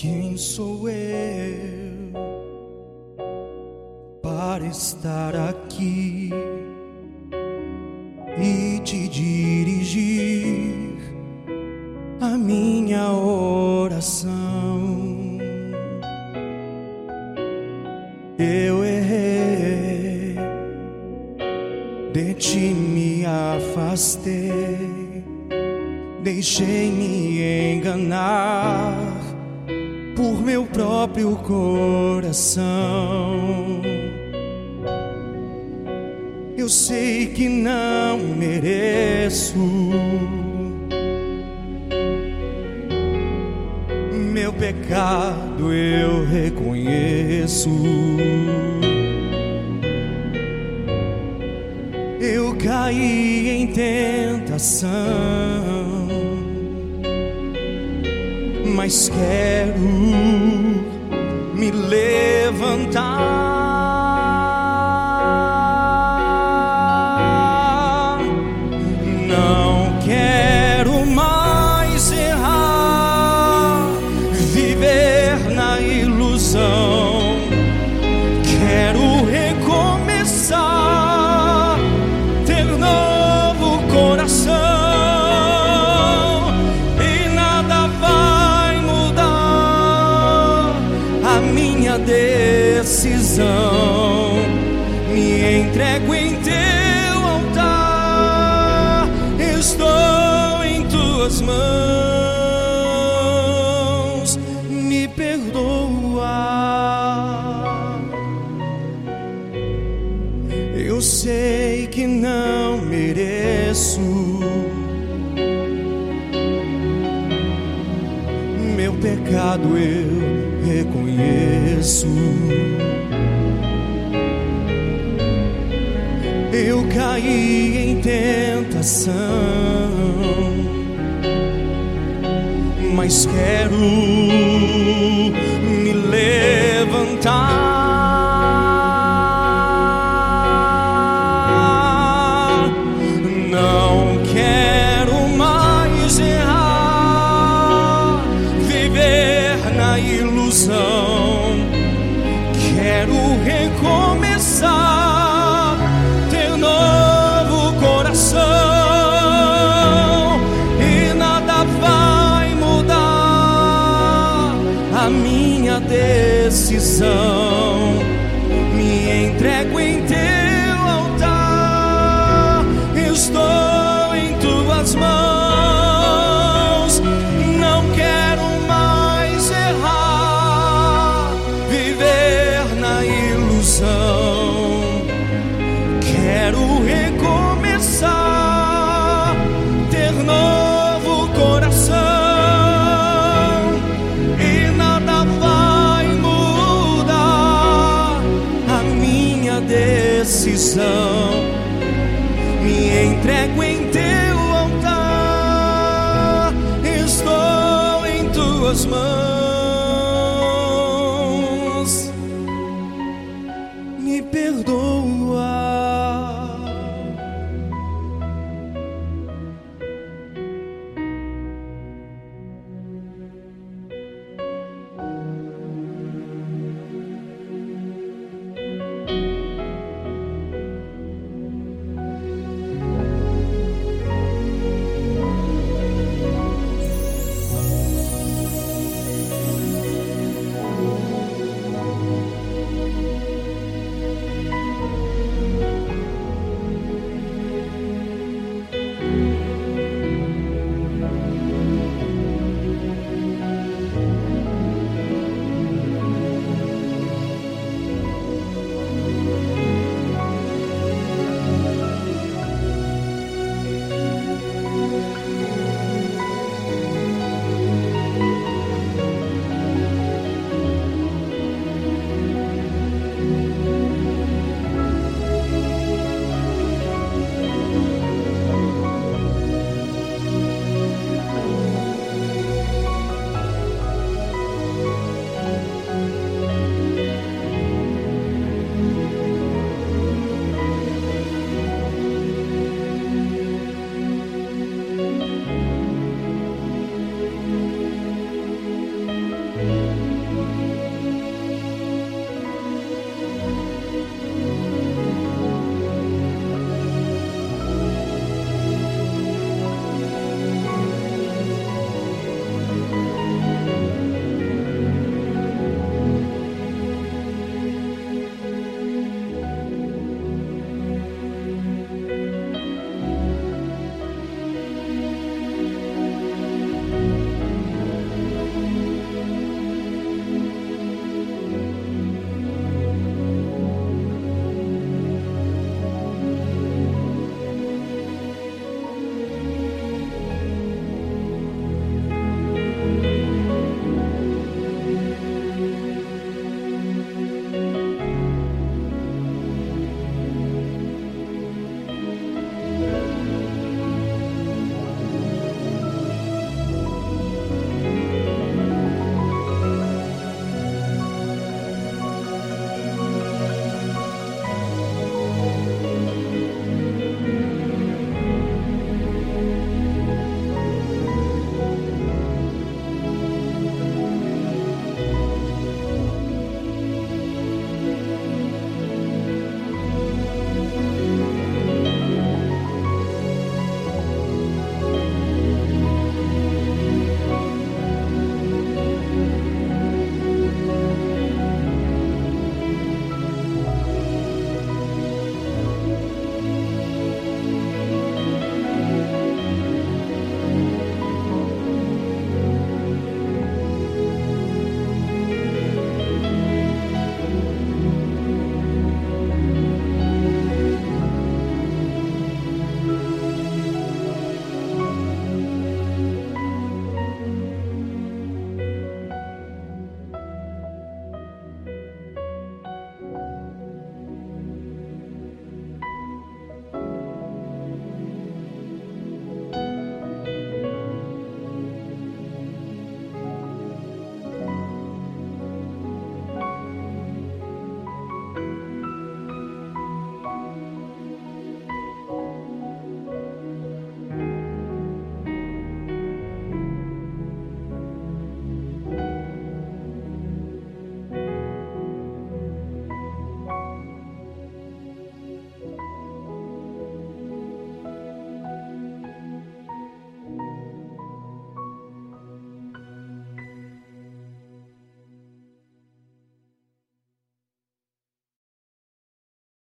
Quem sou eu para estar aqui e te dirigir a minha oração? Eu errei, de ti me afastei, deixei me enganar por meu próprio coração. Eu sei que não mereço. Meu pecado eu reconheço. Eu caí em tentação mas quero me levantar. Não quero mais errar, viver na ilusão. Decisão. Me entrego em teu altar, estou em tuas mãos. Me perdoa. Eu sei que não mereço. Meu pecado eu reconheço. Eu caí em tentação, mas quero ilusão. Quero recomeçar, ter novo coração e nada vai mudar a minha decisão. Me entrego em teu altar, estou em tuas mãos.